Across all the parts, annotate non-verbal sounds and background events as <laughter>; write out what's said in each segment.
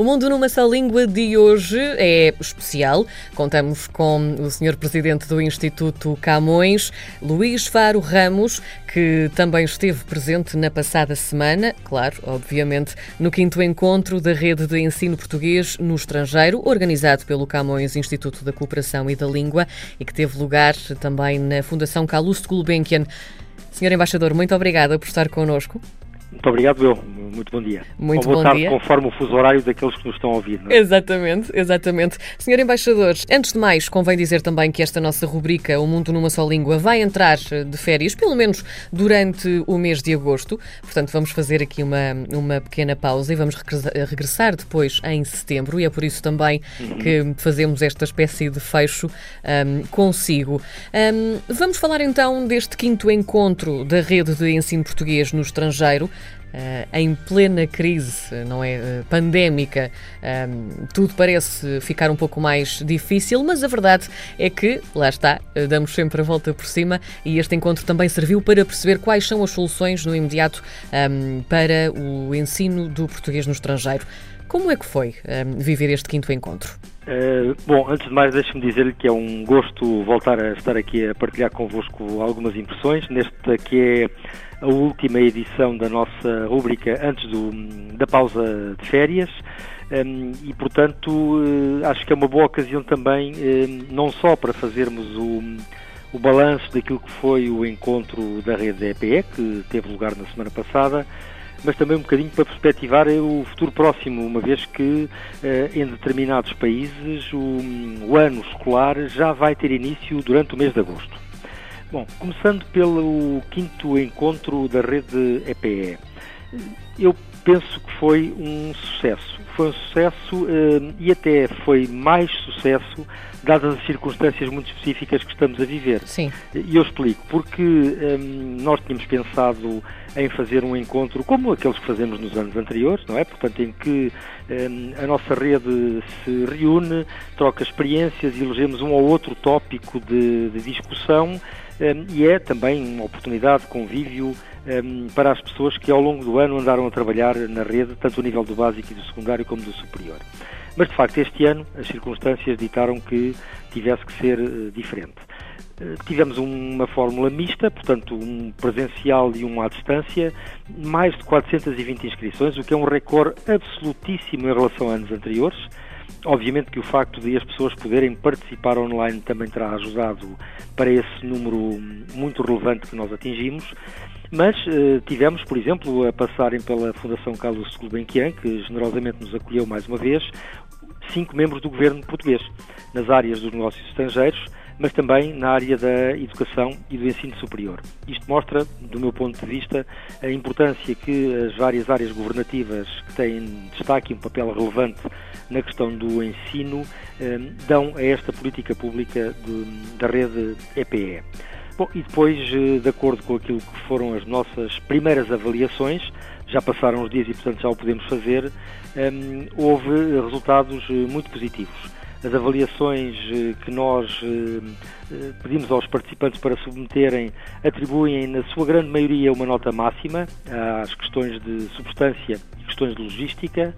O Mundo numa Só Língua de hoje é especial. Contamos com o Sr. Presidente do Instituto Camões, Luís Faro Ramos, que também esteve presente na passada semana, claro, obviamente, no quinto encontro da Rede de Ensino Português no Estrangeiro, organizado pelo Camões Instituto da Cooperação e da Língua e que teve lugar também na Fundação Calouste Gulbenkian. Senhor Embaixador, muito obrigada por estar connosco. Muito obrigado, eu. Muito bom dia. Muito Ou boa tarde, dia. conforme o fuso horário daqueles que nos estão a ouvir. É? Exatamente, exatamente. Senhor Embaixador, antes de mais, convém dizer também que esta nossa rubrica, O Mundo numa Só Língua, vai entrar eh, de férias, pelo menos durante o mês de agosto. Portanto, vamos fazer aqui uma, uma pequena pausa e vamos regressa- regressar depois em setembro, e é por isso também que fazemos esta espécie de fecho ahm, consigo. Ahm, vamos falar então deste quinto encontro da rede de ensino português no estrangeiro. Uh, em plena crise, não é? Uh, pandémica, um, tudo parece ficar um pouco mais difícil, mas a verdade é que, lá está, uh, damos sempre a volta por cima e este encontro também serviu para perceber quais são as soluções no imediato um, para o ensino do português no estrangeiro. Como é que foi um, viver este quinto encontro? Eh, bom, antes de mais, deixe-me dizer-lhe que é um gosto voltar a estar aqui a partilhar convosco algumas impressões, nesta que é a última edição da nossa rúbrica antes do, da pausa de férias. Um, e, portanto, eh, acho que é uma boa ocasião também, eh, não só para fazermos o, o balanço daquilo que foi o encontro da rede EPE, que teve lugar na semana passada, mas também um bocadinho para perspectivar o futuro próximo, uma vez que eh, em determinados países o, o ano escolar já vai ter início durante o mês de agosto. Bom, começando pelo quinto encontro da rede EPE, eu penso que foi um sucesso. Foi um sucesso eh, e até foi mais sucesso dadas as circunstâncias muito específicas que estamos a viver. Sim. E eu explico, porque hum, nós tínhamos pensado em fazer um encontro como aqueles que fazemos nos anos anteriores, não é? Portanto, em que hum, a nossa rede se reúne, troca experiências e elegemos um ou outro tópico de, de discussão hum, e é também uma oportunidade de convívio para as pessoas que ao longo do ano andaram a trabalhar na rede, tanto a nível do básico e do secundário como do superior. Mas, de facto, este ano as circunstâncias ditaram que tivesse que ser eh, diferente. Eh, Tivemos uma fórmula mista, portanto, um presencial e um à distância, mais de 420 inscrições, o que é um recorde absolutíssimo em relação a anos anteriores. Obviamente que o facto de as pessoas poderem participar online também terá ajudado para esse número muito relevante que nós atingimos. Mas eh, tivemos, por exemplo, a passarem pela Fundação Carlos Gulbenkian, que generosamente nos acolheu mais uma vez, cinco membros do governo português, nas áreas dos negócios estrangeiros, mas também na área da educação e do ensino superior. Isto mostra, do meu ponto de vista, a importância que as várias áreas governativas que têm destaque e um papel relevante na questão do ensino eh, dão a esta política pública de, da rede EPE. Bom, e depois, eh, de acordo com aquilo que foram as nossas primeiras avaliações, já passaram os dias e, portanto, já o podemos fazer, hum, houve resultados eh, muito positivos. As avaliações eh, que nós eh, eh, pedimos aos participantes para submeterem atribuem, na sua grande maioria, uma nota máxima às questões de substância e questões de logística.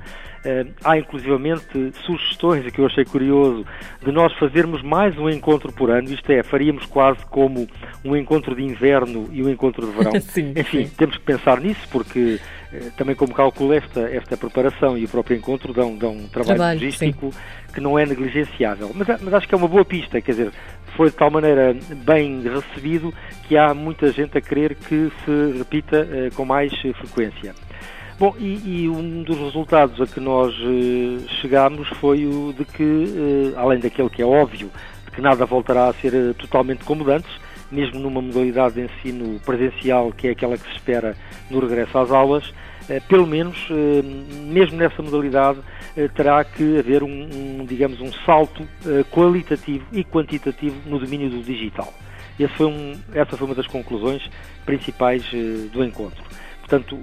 Há inclusivamente sugestões, que eu achei curioso, de nós fazermos mais um encontro por ano, isto é, faríamos quase como um encontro de inverno e um encontro de verão. <laughs> Sim, Enfim, sim. temos que pensar nisso, porque também como calculo esta, esta preparação e o próprio encontro dão, dão um trabalho, Trabalho, logístico que não é negligenciável. Mas, mas acho que é uma boa pista, quer dizer, foi de tal maneira bem recebido que há muita gente a querer que se repita eh, com mais eh, frequência. Bom, e, e um dos resultados a que nós eh, chegámos foi o de que, eh, além daquele que é óbvio, de que nada voltará a ser eh, totalmente como antes, mesmo numa modalidade de ensino presencial, que é aquela que se espera no regresso às aulas, eh, pelo menos, eh, mesmo nessa modalidade, eh, terá que haver um, um, digamos, um salto qualitativo e quantitativo no domínio do digital. Foi um- essa foi uma das conclusões principais do encontro. Portanto,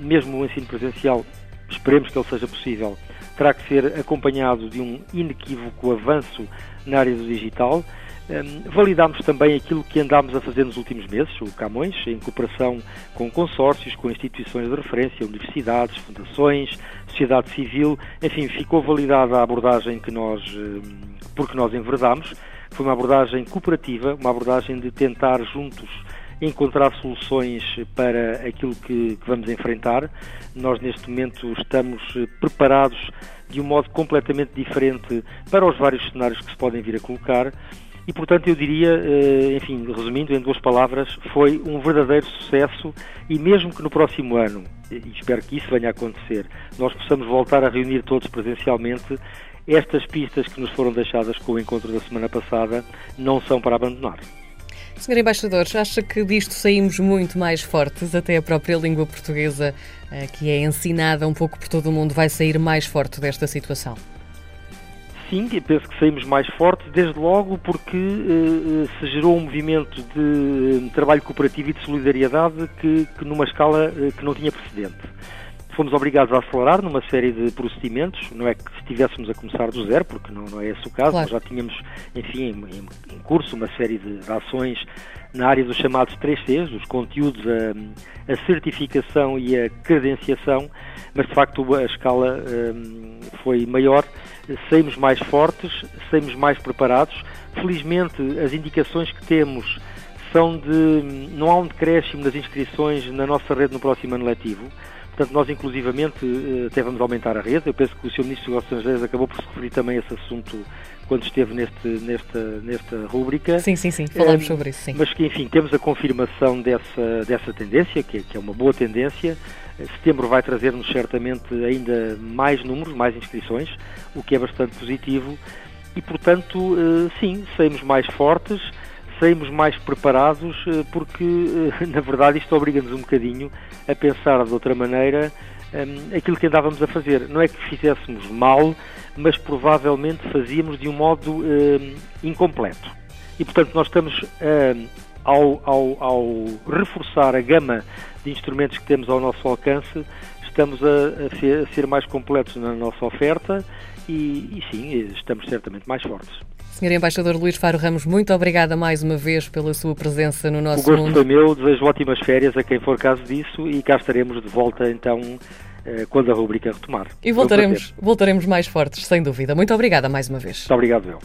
mesmo o ensino presencial, esperemos que ele seja possível, terá que ser acompanhado de um inequívoco avanço na área do digital. Um, validámos também aquilo que andámos a fazer nos últimos meses, o Camões, em cooperação com consórcios, com instituições de referência, universidades, fundações, sociedade civil, enfim, ficou validada a abordagem que nós, porque nós enverdámos. Foi uma abordagem cooperativa, uma abordagem de tentar juntos encontrar soluções para aquilo que, que, vamos enfrentar. Nós, neste momento, estamos preparados de um modo completamente diferente para os vários cenários que se podem vir a colocar. E, portanto, eu diria, eh, enfim, resumindo em duas palavras, foi um verdadeiro sucesso e mesmo que no próximo ano, e espero que isso venha a acontecer, nós possamos voltar a reunir todos presencialmente, estas pistas que nos foram deixadas com o encontro da semana passada não são para abandonar. Senhor Embaixador, acha que disto saímos muito mais fortes? Até a própria língua portuguesa, eh, que é ensinada um pouco por todo o mundo, vai sair mais forte desta situação? Sim, penso que saímos mais fortes, desde logo porque eh, se gerou um movimento de trabalho cooperativo e de solidariedade que, que numa escala eh, que não tinha precedente fomos obrigados a acelerar numa série de procedimentos, não é que estivéssemos a começar do zero, porque não, não é esse o caso, claro. já tínhamos, enfim, em, em, curso uma série de ações na área dos chamados 3Cs, os conteúdos, a, a certificação e a credenciação, mas de facto a escala um, foi maior, saímos mais fortes, saímos mais preparados, felizmente as indicações que temos são de, não há um decréscimo nas inscrições na nossa rede no próximo ano letivo, Portanto, nós inclusivamente eh, até vamos aumentar a rede. Eu penso que o Sr. Ministro dos Negócios Estrangeiros acabou por se referir também a esse assunto quando esteve neste, nesta, nesta rúbrica. Sim, sim, sim, falamos um, sobre isso, sim. Mas que, enfim, temos a confirmação dessa, dessa tendência, que, que é uma boa tendência. Setembro vai trazer-nos certamente ainda mais números, mais inscrições, o que é bastante positivo. E, portanto, eh, sim, saímos mais fortes saímos mais preparados eh, porque, eh, <laughs> na verdade, isto obriga-nos um bocadinho a pensar de outra maneira um, aquilo que andávamos a fazer. Não é que fizéssemos mal, mas provavelmente fazíamos de um modo um, incompleto. E, portanto, nós estamos, um, ao, ao, ao, reforçar a gama de instrumentos que temos ao nosso alcance, estamos a, a, ser, a ser, mais completos na nossa oferta e, e sim, estamos certamente mais fortes. Senhor Embaixador Luís Faro Ramos, muito obrigada mais uma vez pela sua presença no nosso mundo. O gosto mundo. foi meu, desejo ótimas férias a quem for caso disso e cá estaremos de volta então eh, quando a rubrica retomar. E voltaremos, voltaremos mais fortes, sem dúvida. Muito obrigada mais uma vez. Muito obrigado, eu.